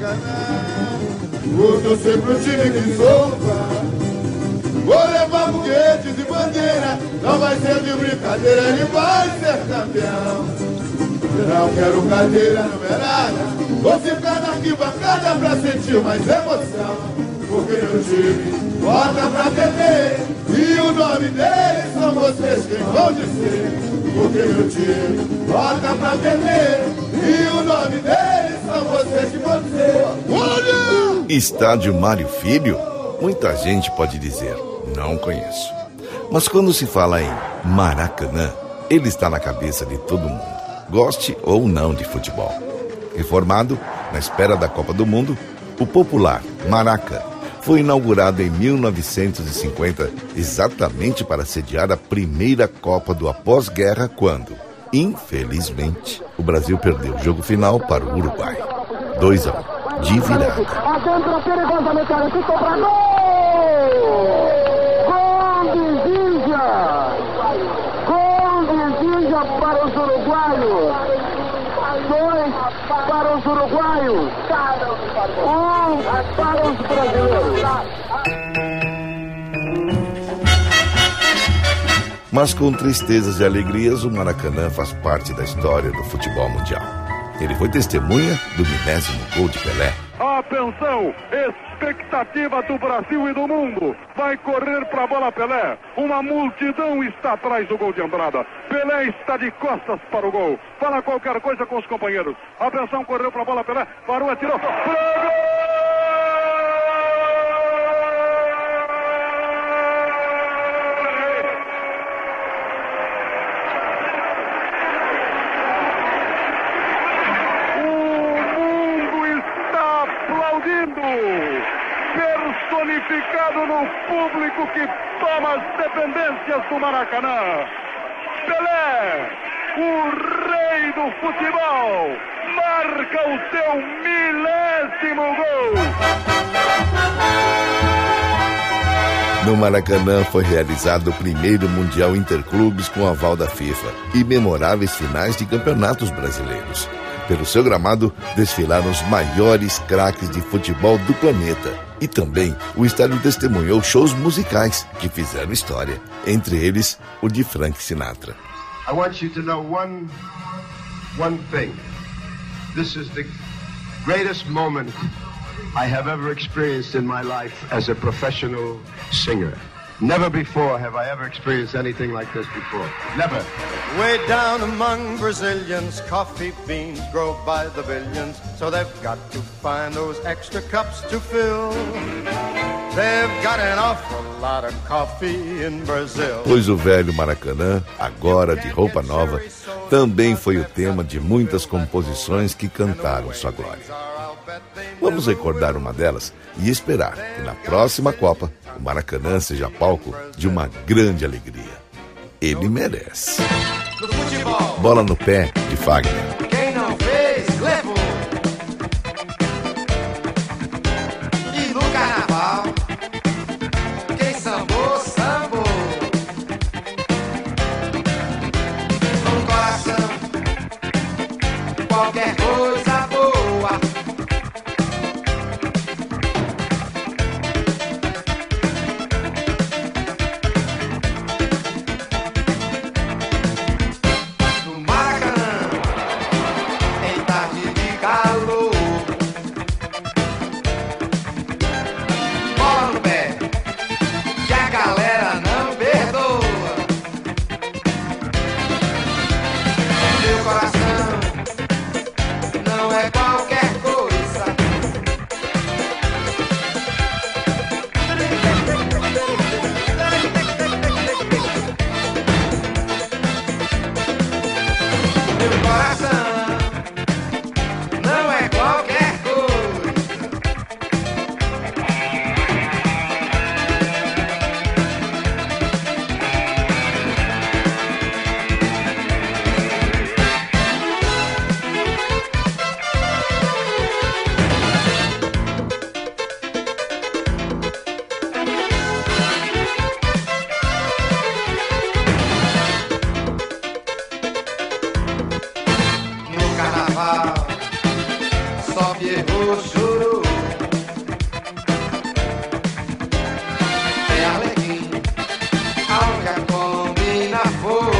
Maracanã. Vou torcer pro time que solta. Vou levar foguetes e bandeira. Não vai ser de brincadeira, ele vai ser campeão. Não quero cadeira numerada. Vou ficar na arquibancada pra sentir mais emoção. Porque meu time bota pra TV. E o nome deles são vocês quem vão dizer. Porque meu time bota pra TV. E o nome deles Estádio Mário Filho? Muita gente pode dizer, não conheço. Mas quando se fala em Maracanã, ele está na cabeça de todo mundo, goste ou não de futebol. Reformado, na espera da Copa do Mundo, o popular Maraca foi inaugurado em 1950 exatamente para sediar a primeira Copa do após-guerra quando, infelizmente, o Brasil perdeu o jogo final para o Uruguai. 2 a 1, de virada. Gol! De para os uruguaios! Para os uruguaios! Um para os brasileiros! Mas com tristezas e alegrias, o Maracanã faz parte da história do futebol mundial. Ele foi testemunha do milésimo gol de Pelé. Atenção, expectativa do Brasil e do mundo. Vai correr para a bola Pelé. Uma multidão está atrás do gol de Andrada. Pelé está de costas para o gol. Fala qualquer coisa com os companheiros. Atenção, correu para a bola Pelé. Parou, atirou. Pro personificado no público que toma as dependências do Maracanã. Pelé, o rei do futebol, marca o seu milésimo gol. No Maracanã foi realizado o primeiro Mundial Interclubes com aval da FIFA e memoráveis finais de campeonatos brasileiros. Pelo seu gramado desfilaram os maiores craques de futebol do planeta. E também o estádio testemunhou shows musicais que fizeram história, entre eles o de Frank Sinatra. I want you to know one, one thing. This is the greatest moment I have ever experienced in my life as a professional singer. Never before have I ever experienced anything like this before. Never. Way down among Brazilians, coffee beans grow by the billions, so they've got to find those extra cups to fill. They've got an awful lot of coffee in Brazil. Pois o velho Maracanã, agora de roupa nova, também foi o tema de muitas composições que cantaram sua glória. Vamos recordar uma delas e esperar que na próxima Copa o Maracanã seja palco de uma grande alegria. Ele merece. Bola no pé de Fagner. Quem não for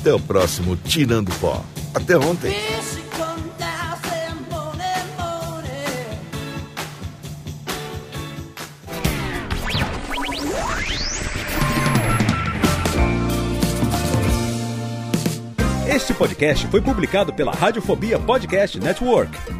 Até o próximo Tirando Pó. Até ontem. Este podcast foi publicado pela Radiofobia Podcast Network.